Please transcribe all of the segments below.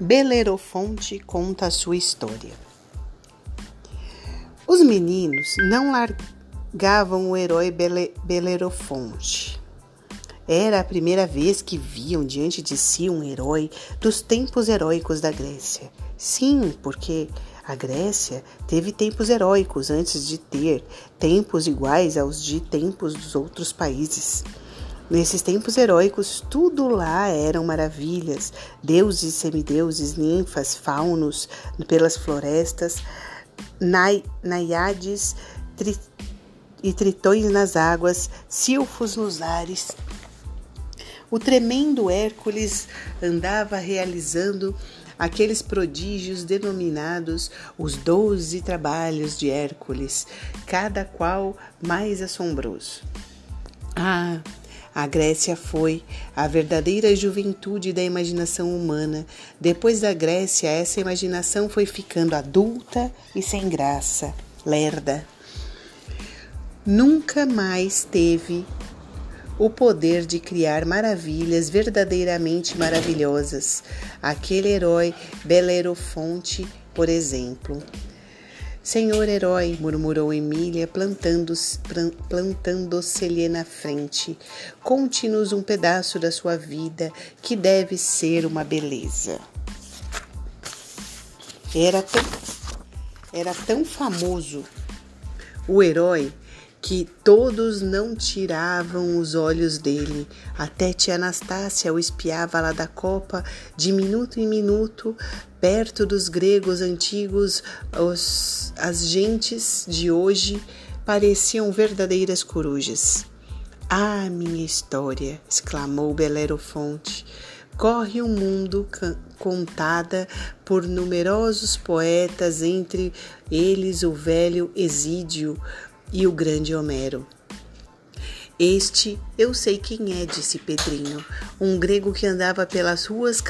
Belerofonte conta a sua história. Os meninos não largavam o herói Bele Belerofonte. Era a primeira vez que viam diante de si um herói dos tempos heróicos da Grécia. Sim, porque a Grécia teve tempos heróicos antes de ter tempos iguais aos de tempos dos outros países. Nesses tempos heróicos, tudo lá eram maravilhas: deuses, semideuses, ninfas, faunos pelas florestas, nai, naiades tri, e tritões nas águas, silfos nos ares. O tremendo Hércules andava realizando aqueles prodígios denominados os doze trabalhos de Hércules, cada qual mais assombroso. Ah, a Grécia foi a verdadeira juventude da imaginação humana. Depois da Grécia, essa imaginação foi ficando adulta e sem graça, lerda. Nunca mais teve o poder de criar maravilhas verdadeiramente maravilhosas. Aquele herói Belerofonte, por exemplo. Senhor herói, murmurou Emília, plantando-se plantando na frente. Conte-nos um pedaço da sua vida que deve ser uma beleza. Era tão, era tão famoso o herói que todos não tiravam os olhos dele. Até tia Anastácia o espiava lá da copa, de minuto em minuto, perto dos gregos antigos, os, as gentes de hoje pareciam verdadeiras corujas. Ah, minha história! exclamou Belerofonte. Corre o um mundo contada por numerosos poetas, entre eles o velho Exídio, e o grande Homero. Este eu sei quem é, disse Pedrinho, um grego que andava pelas ruas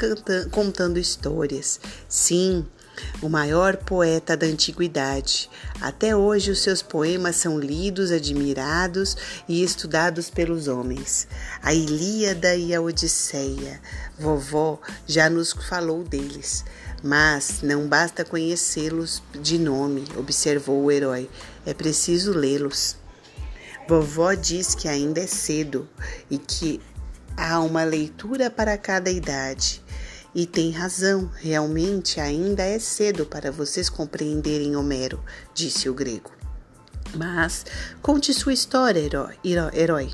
contando histórias. Sim, o maior poeta da antiguidade. Até hoje os seus poemas são lidos, admirados e estudados pelos homens. A Ilíada e a Odisseia. Vovó já nos falou deles. Mas não basta conhecê-los de nome, observou o herói. É preciso lê-los. Vovó diz que ainda é cedo e que há uma leitura para cada idade. E tem razão, realmente ainda é cedo para vocês compreenderem Homero, disse o grego. Mas conte sua história, herói, herói,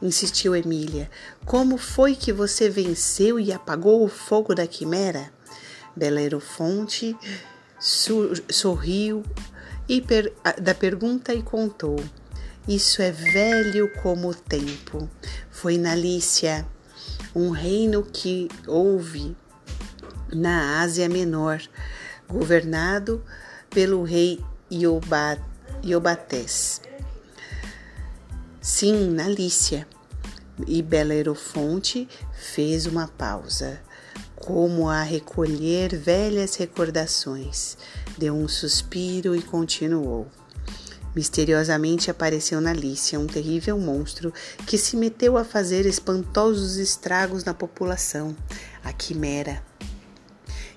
insistiu Emília. Como foi que você venceu e apagou o fogo da quimera? Belerofonte sorriu per, da pergunta e contou. Isso é velho como o tempo. Foi na Lícia, um reino que houve na Ásia Menor, governado pelo rei Iobates. Sim, na Lícia. E Belerofonte fez uma pausa como a recolher velhas recordações. Deu um suspiro e continuou. Misteriosamente apareceu na Lícia um terrível monstro que se meteu a fazer espantosos estragos na população, a Quimera.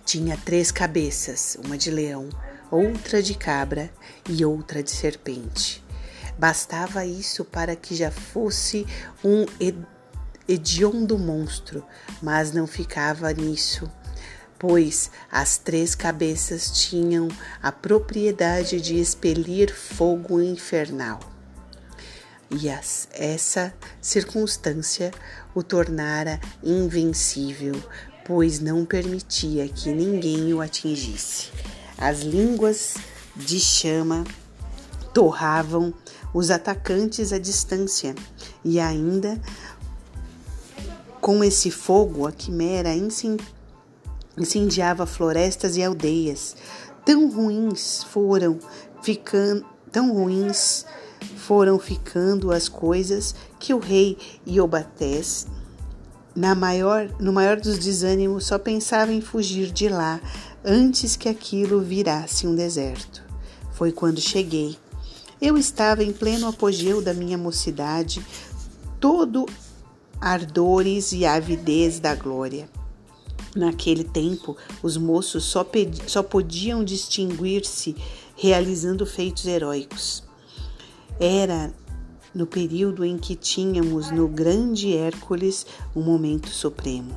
Tinha três cabeças, uma de leão, outra de cabra e outra de serpente. Bastava isso para que já fosse um hediondo monstro, mas não ficava nisso, pois as três cabeças tinham a propriedade de expelir fogo infernal. E as, essa circunstância o tornara invencível, pois não permitia que ninguém o atingisse. As línguas de chama torravam os atacantes à distância e ainda com esse fogo, a quimera incendiava florestas e aldeias. Tão ruins foram ficando, tão ruins foram ficando as coisas que o rei Iobatés, na maior, no maior dos desânimos, só pensava em fugir de lá antes que aquilo virasse um deserto. Foi quando cheguei. Eu estava em pleno apogeu da minha mocidade, todo ardores e avidez da glória. Naquele tempo, os moços só, só podiam distinguir-se realizando feitos heróicos. Era no período em que tínhamos no grande Hércules um momento supremo.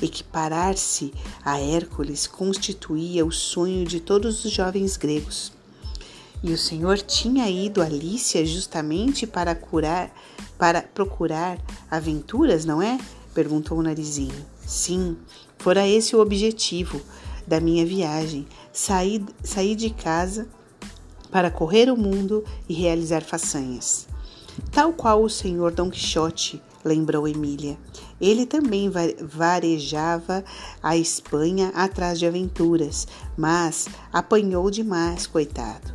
Equiparar-se a Hércules constituía o sonho de todos os jovens gregos. E o Senhor tinha ido a Lícia justamente para curar, para procurar aventuras, não é? perguntou o narizinho. Sim, fora esse o objetivo da minha viagem. Sair, sair de casa para correr o mundo e realizar façanhas. Tal qual o senhor Dom Quixote, lembrou Emília. Ele também varejava a Espanha atrás de aventuras, mas apanhou demais, coitado.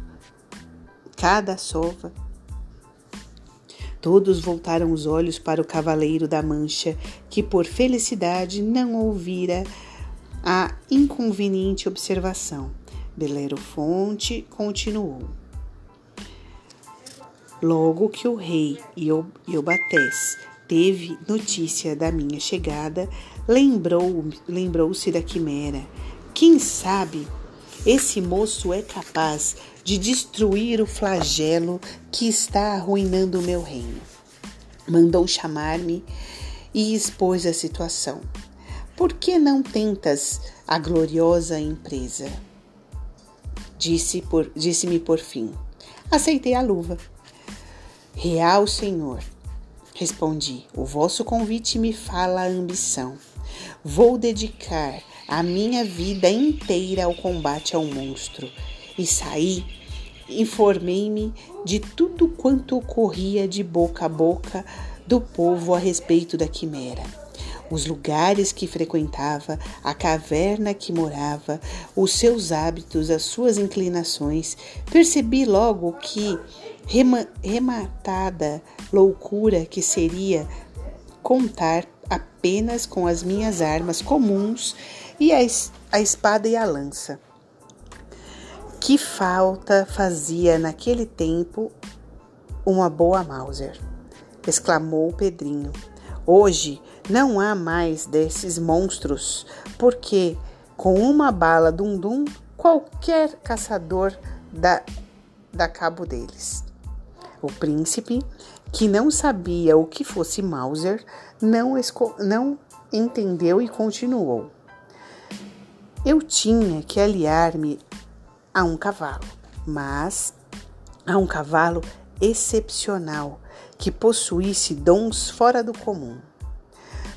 Cada sova. Todos voltaram os olhos para o cavaleiro da Mancha, que por felicidade não ouvira a inconveniente observação. Belero Fonte continuou. Logo que o rei Iobatés teve notícia da minha chegada, lembrou, lembrou-se da quimera. Quem sabe esse moço é capaz de destruir o flagelo que está arruinando o meu reino. Mandou chamar-me e expôs a situação. Por que não tentas a gloriosa empresa? Disse-me por, disse por fim. Aceitei a luva. Real Senhor, respondi, o vosso convite me fala a ambição. Vou dedicar a minha vida inteira ao combate ao monstro. E saí, informei-me de tudo quanto ocorria de boca a boca do povo a respeito da quimera os lugares que frequentava, a caverna que morava, os seus hábitos, as suas inclinações, percebi logo que rematada loucura que seria contar apenas com as minhas armas comuns e a, a espada e a lança. Que falta fazia naquele tempo uma boa Mauser! exclamou Pedrinho. Hoje não há mais desses monstros, porque com uma bala dum-dum qualquer caçador dá, dá cabo deles. O príncipe, que não sabia o que fosse Mauser, não, não entendeu e continuou. Eu tinha que aliar-me a um cavalo, mas a um cavalo excepcional que possuísse dons fora do comum.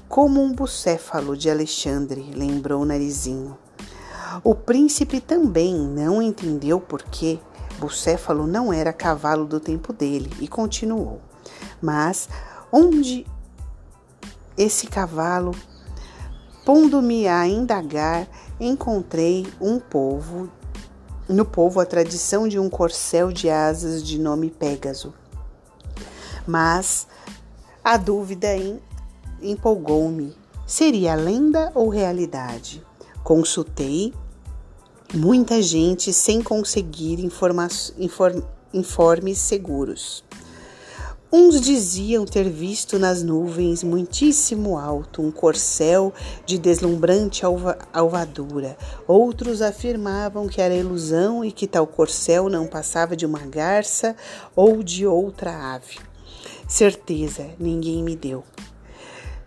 Como um bucéfalo de Alexandre, lembrou Narizinho. O príncipe também não entendeu por que Bucéfalo não era cavalo do tempo dele e continuou. Mas onde esse cavalo, pondo-me a indagar, encontrei um povo, no povo a tradição de um corcel de asas de nome Pégaso. Mas a dúvida empolgou-me. Seria lenda ou realidade? Consultei muita gente sem conseguir informa inform informes seguros. Uns diziam ter visto nas nuvens, muitíssimo alto, um corcel de deslumbrante alva alvadura. Outros afirmavam que era ilusão e que tal corcel não passava de uma garça ou de outra ave. Certeza ninguém me deu.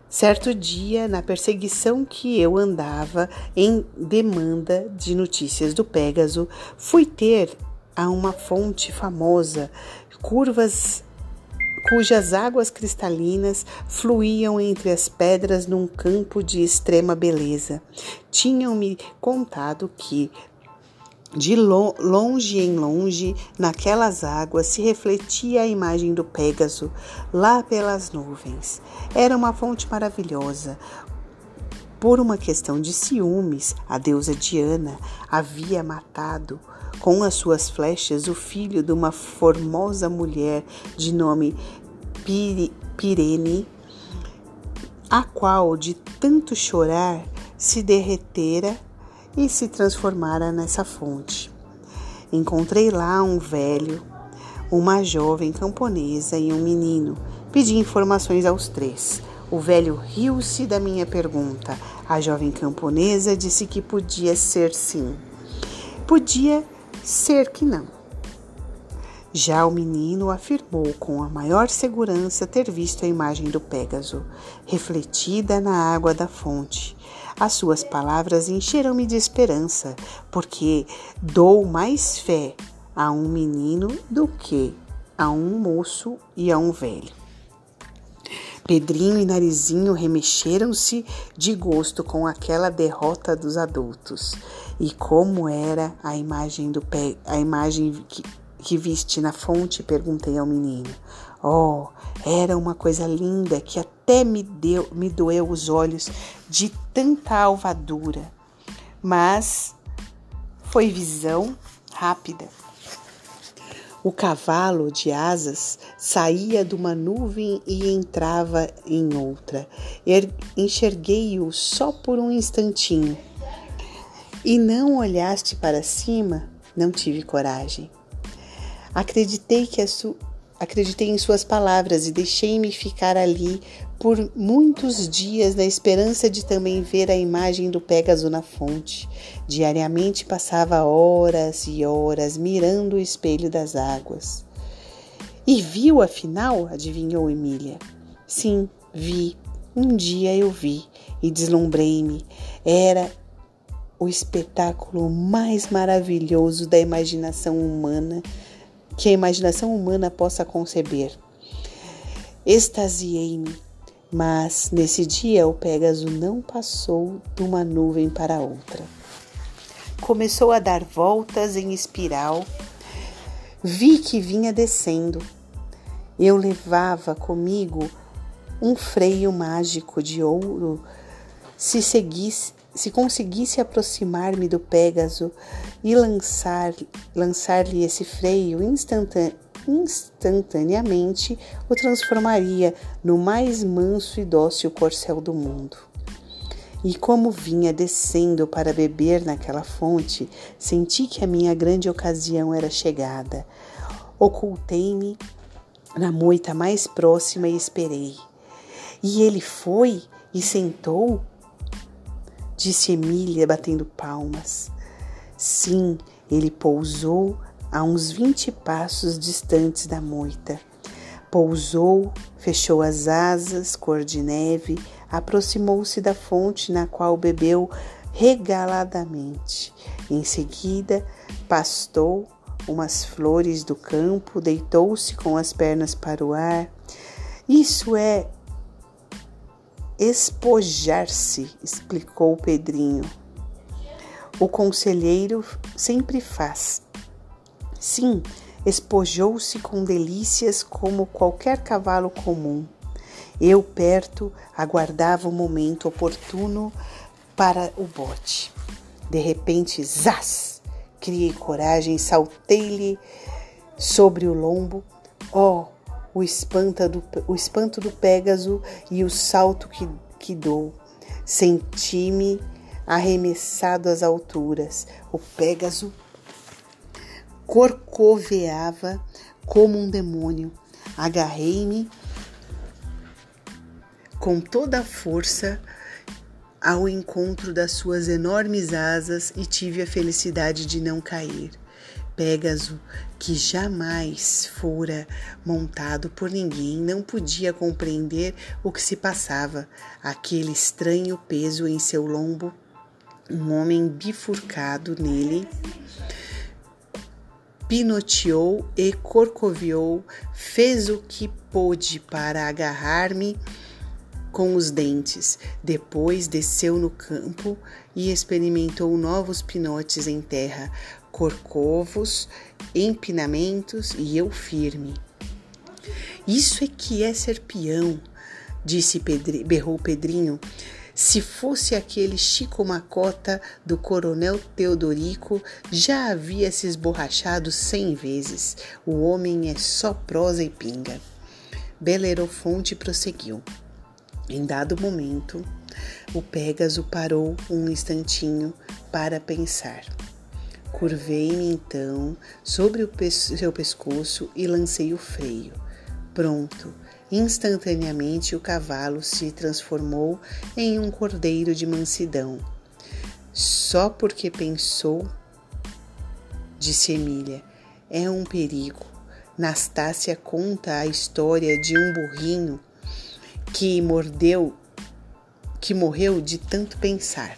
Certo dia, na perseguição que eu andava em demanda de notícias do Pégaso, fui ter a uma fonte famosa, curvas cujas águas cristalinas fluíam entre as pedras num campo de extrema beleza. Tinham-me contado que de longe em longe, naquelas águas, se refletia a imagem do Pégaso, lá pelas nuvens. Era uma fonte maravilhosa. Por uma questão de ciúmes, a deusa Diana havia matado com as suas flechas o filho de uma formosa mulher de nome Pirene, a qual, de tanto chorar, se derretera e se transformara nessa fonte. Encontrei lá um velho, uma jovem camponesa e um menino. Pedi informações aos três. O velho riu-se da minha pergunta. A jovem camponesa disse que podia ser sim. Podia ser que não. Já o menino afirmou com a maior segurança ter visto a imagem do Pégaso, refletida na água da fonte. As suas palavras encheram-me de esperança, porque dou mais fé a um menino do que a um moço e a um velho. Pedrinho e Narizinho remexeram-se de gosto com aquela derrota dos adultos. E como era a imagem do pé, a imagem que, que viste na fonte? perguntei ao menino. Oh, era uma coisa linda que até me deu, me doeu os olhos de tanta alvadura. Mas foi visão rápida. O cavalo de asas saía de uma nuvem e entrava em outra. Er, enxerguei-o só por um instantinho. E não olhaste para cima? Não tive coragem. Acreditei que su... acreditei em suas palavras e deixei-me ficar ali por muitos dias na esperança de também ver a imagem do Pégaso na fonte. Diariamente passava horas e horas mirando o espelho das águas. E viu afinal? adivinhou Emília. Sim, vi. Um dia eu vi e deslumbrei-me. Era o espetáculo mais maravilhoso da imaginação humana que a imaginação humana possa conceber. Extasiei-me, mas nesse dia o Pégaso não passou de uma nuvem para outra. Começou a dar voltas em espiral. Vi que vinha descendo. Eu levava comigo um freio mágico de ouro. Se seguisse, se conseguisse aproximar-me do Pégaso e lançar-lhe lançar esse freio instantane instantaneamente, o transformaria no mais manso e dócil corcel do mundo. E como vinha descendo para beber naquela fonte, senti que a minha grande ocasião era chegada. Ocultei-me na moita mais próxima e esperei. E ele foi e sentou disse Emília, batendo palmas. Sim, ele pousou a uns vinte passos distantes da moita. Pousou, fechou as asas, cor de neve, aproximou-se da fonte na qual bebeu regaladamente. Em seguida, pastou umas flores do campo, deitou-se com as pernas para o ar. Isso é espojar-se, explicou Pedrinho. O conselheiro sempre faz. Sim, espojou-se com delícias como qualquer cavalo comum. Eu, perto, aguardava o momento oportuno para o bote. De repente, zás! Criei coragem, saltei-lhe sobre o lombo. Oh, o, do, o espanto do Pégaso e o salto que, que dou. Senti-me arremessado às alturas. O Pégaso corcoveava como um demônio. Agarrei-me com toda a força ao encontro das suas enormes asas e tive a felicidade de não cair. Pégaso, que jamais fora montado por ninguém, não podia compreender o que se passava, aquele estranho peso em seu lombo, um homem bifurcado nele. Pinoteou e corcoviou, fez o que pôde para agarrar-me com os dentes. Depois desceu no campo e experimentou novos pinotes em terra corcovos, empinamentos e eu firme. Isso é que é ser peão, disse Pedri, berrou Pedrinho. Se fosse aquele Chico Macota do Coronel Teodorico, já havia se esborrachado cem vezes. O homem é só prosa e pinga. Belerofonte prosseguiu. Em dado momento, o Pégaso parou um instantinho para pensar. Curvei-me então sobre o seu pescoço e lancei o freio. Pronto, Instantaneamente o cavalo se transformou em um cordeiro de mansidão. Só porque pensou, disse Emília, é um perigo. Nastácia conta a história de um burrinho que mordeu, que morreu de tanto pensar.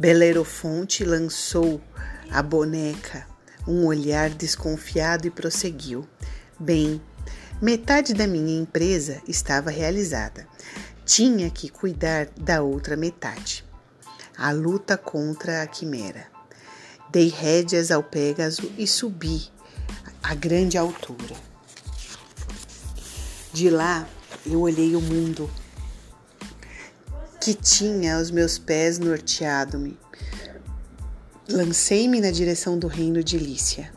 Belerofonte lançou a boneca um olhar desconfiado e prosseguiu: Bem, metade da minha empresa estava realizada. Tinha que cuidar da outra metade. A luta contra a quimera. Dei rédeas ao Pégaso e subi a grande altura. De lá eu olhei o mundo que tinha aos meus pés norteado-me. Lancei-me na direção do reino de Lícia.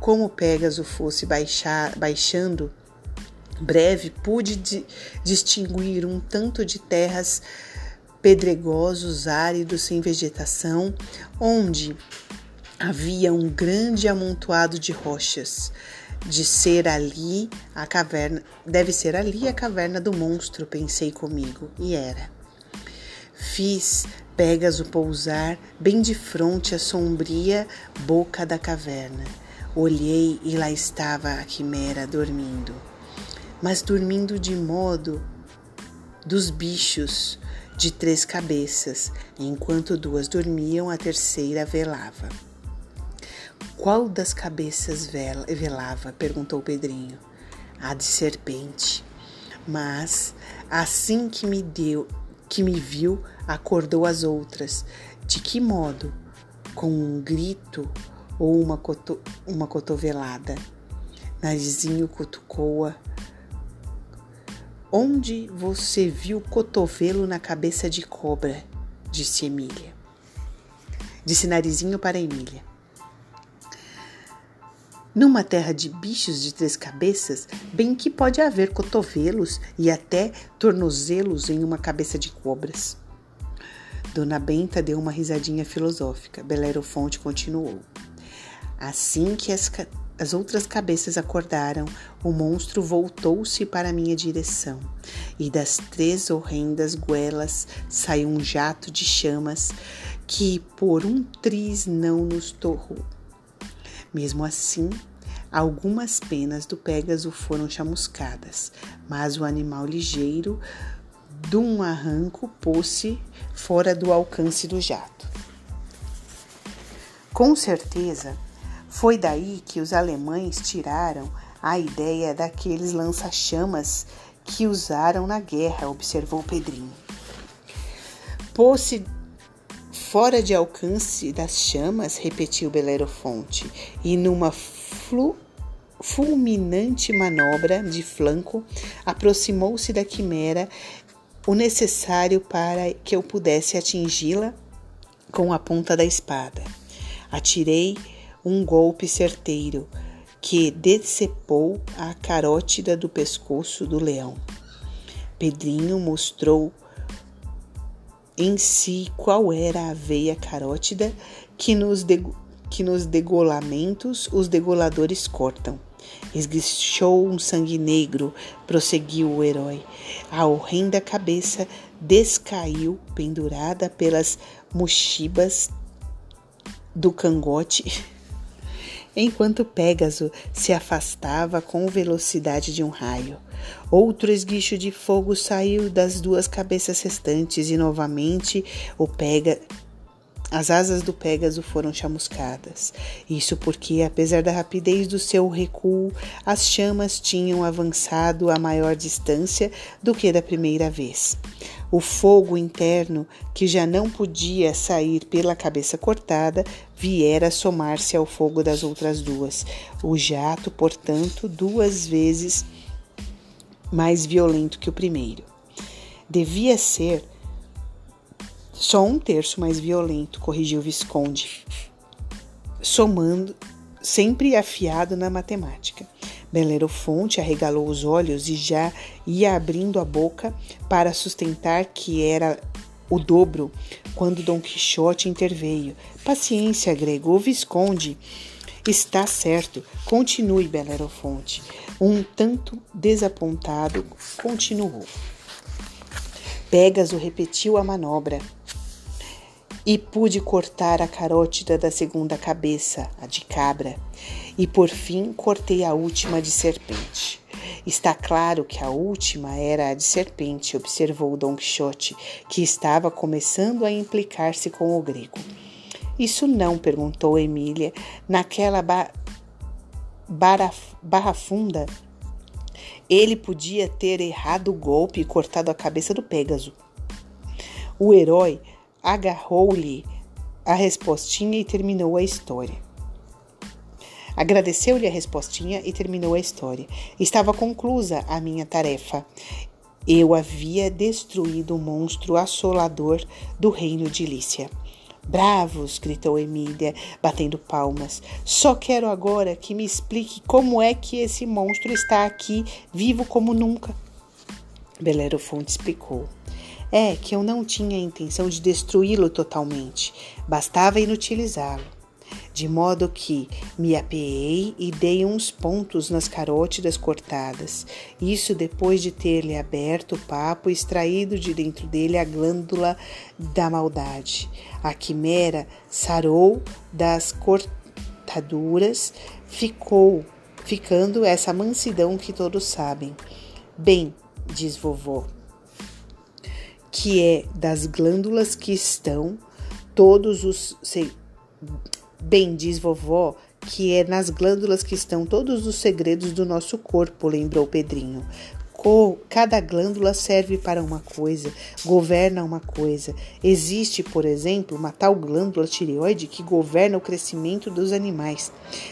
Como Pégaso fosse baixar, baixando, breve pude di distinguir um tanto de terras pedregosos, áridos, sem vegetação, onde havia um grande amontoado de rochas. De ser ali a caverna, deve ser ali a caverna do monstro, pensei comigo, e era. Fiz Pégaso pousar bem de frente à sombria boca da caverna. Olhei e lá estava a quimera dormindo, mas dormindo de modo dos bichos de três cabeças, enquanto duas dormiam, a terceira velava. Qual das cabeças velava? perguntou Pedrinho. A de serpente. Mas assim que me deu, que me viu, acordou as outras. De que modo? Com um grito ou uma, coto, uma cotovelada? Narizinho cutucou-a. Onde você viu cotovelo na cabeça de cobra? Disse Emília. Disse Narizinho para Emília. Numa terra de bichos de três cabeças, bem que pode haver cotovelos e até tornozelos em uma cabeça de cobras. Dona Benta deu uma risadinha filosófica. Belerofonte continuou. Assim que as, as outras cabeças acordaram, o monstro voltou-se para minha direção, e das três horrendas goelas saiu um jato de chamas que por um triz não nos torrou. Mesmo assim, algumas penas do Pégaso foram chamuscadas, mas o animal ligeiro, de um arranco, pôs-se fora do alcance do jato. Com certeza, foi daí que os alemães tiraram a ideia daqueles lança-chamas que usaram na guerra, observou Pedrinho. Pôs-se fora de alcance das chamas, repetiu Belerofonte, e numa flu fulminante manobra de flanco, aproximou-se da quimera o necessário para que eu pudesse atingi-la com a ponta da espada. Atirei um golpe certeiro que decepou a carótida do pescoço do leão. Pedrinho mostrou em si qual era a veia carótida que nos, que nos degolamentos os degoladores cortam. Esguichou um sangue negro, prosseguiu o herói. A horrenda cabeça descaiu, pendurada pelas mochibas do cangote, enquanto Pégaso se afastava com velocidade de um raio. Outro esguicho de fogo saiu das duas cabeças restantes e novamente o pega as asas do Pégaso foram chamuscadas. Isso porque, apesar da rapidez do seu recuo, as chamas tinham avançado a maior distância do que da primeira vez. O fogo interno, que já não podia sair pela cabeça cortada, viera somar-se ao fogo das outras duas. O jato, portanto, duas vezes mais violento que o primeiro. Devia ser só um terço mais violento, corrigiu Visconde, somando, sempre afiado na matemática. Belerofonte arregalou os olhos e já ia abrindo a boca para sustentar que era o dobro quando Dom Quixote interveio. Paciência, grego. O Visconde Está certo. Continue, Belerofonte. Um tanto desapontado, continuou. Pégaso repetiu a manobra e pude cortar a carótida da segunda cabeça, a de cabra, e por fim cortei a última de serpente. Está claro que a última era a de serpente, observou Dom Quixote, que estava começando a implicar-se com o grego. Isso não, perguntou Emília, naquela ba barra funda. Ele podia ter errado o golpe e cortado a cabeça do Pégaso. O herói agarrou-lhe a respostinha e terminou a história. Agradeceu-lhe a respostinha e terminou a história. Estava conclusa a minha tarefa. Eu havia destruído o monstro assolador do reino de Lícia. Bravos! gritou Emília, batendo palmas. Só quero agora que me explique como é que esse monstro está aqui, vivo como nunca. Belerofonte explicou. É que eu não tinha a intenção de destruí-lo totalmente, bastava inutilizá-lo. De modo que me apeei e dei uns pontos nas carótidas cortadas. Isso depois de ter-lhe aberto o papo e extraído de dentro dele a glândula da maldade. A quimera sarou das cortaduras, ficou, ficando essa mansidão que todos sabem. Bem, diz vovô, que é das glândulas que estão todos os. Bem, diz vovó, que é nas glândulas que estão todos os segredos do nosso corpo, lembrou Pedrinho. Cada glândula serve para uma coisa, governa uma coisa. Existe, por exemplo, uma tal glândula tireoide que governa o crescimento dos animais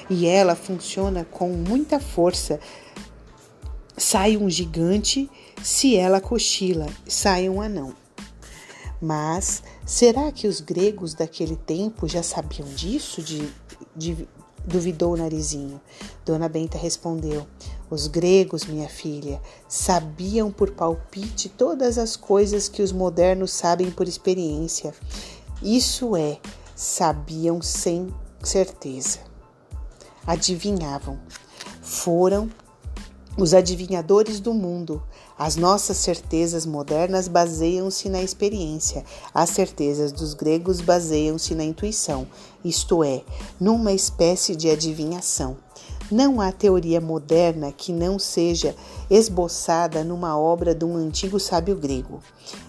e ela funciona com muita força. Sai um gigante se ela cochila, sai um anão. Mas será que os gregos daquele tempo já sabiam disso? De, de, duvidou o narizinho. Dona Benta respondeu: Os gregos, minha filha, sabiam por palpite todas as coisas que os modernos sabem por experiência. Isso é, sabiam sem certeza. Adivinhavam. Foram os adivinhadores do mundo. As nossas certezas modernas baseiam-se na experiência, as certezas dos gregos baseiam-se na intuição, isto é, numa espécie de adivinhação. Não há teoria moderna que não seja esboçada numa obra de um antigo sábio grego.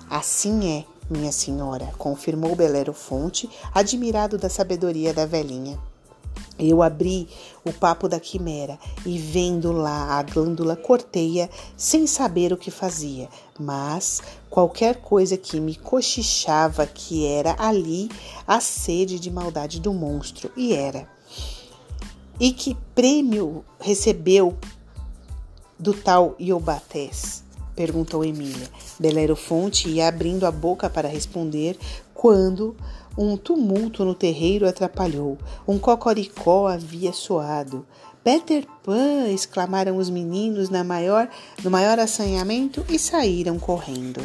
Assim é, minha senhora, confirmou Belero Fonte, admirado da sabedoria da velhinha. Eu abri o papo da quimera e vendo lá a glândula corteia sem saber o que fazia, mas qualquer coisa que me cochichava que era ali a sede de maldade do monstro, e era. E que prêmio recebeu do tal Iobatés? perguntou Emília. Belerofonte ia abrindo a boca para responder quando um tumulto no terreiro atrapalhou. Um cocoricó havia soado. Peter Pan! exclamaram os meninos na maior, no maior assanhamento e saíram correndo.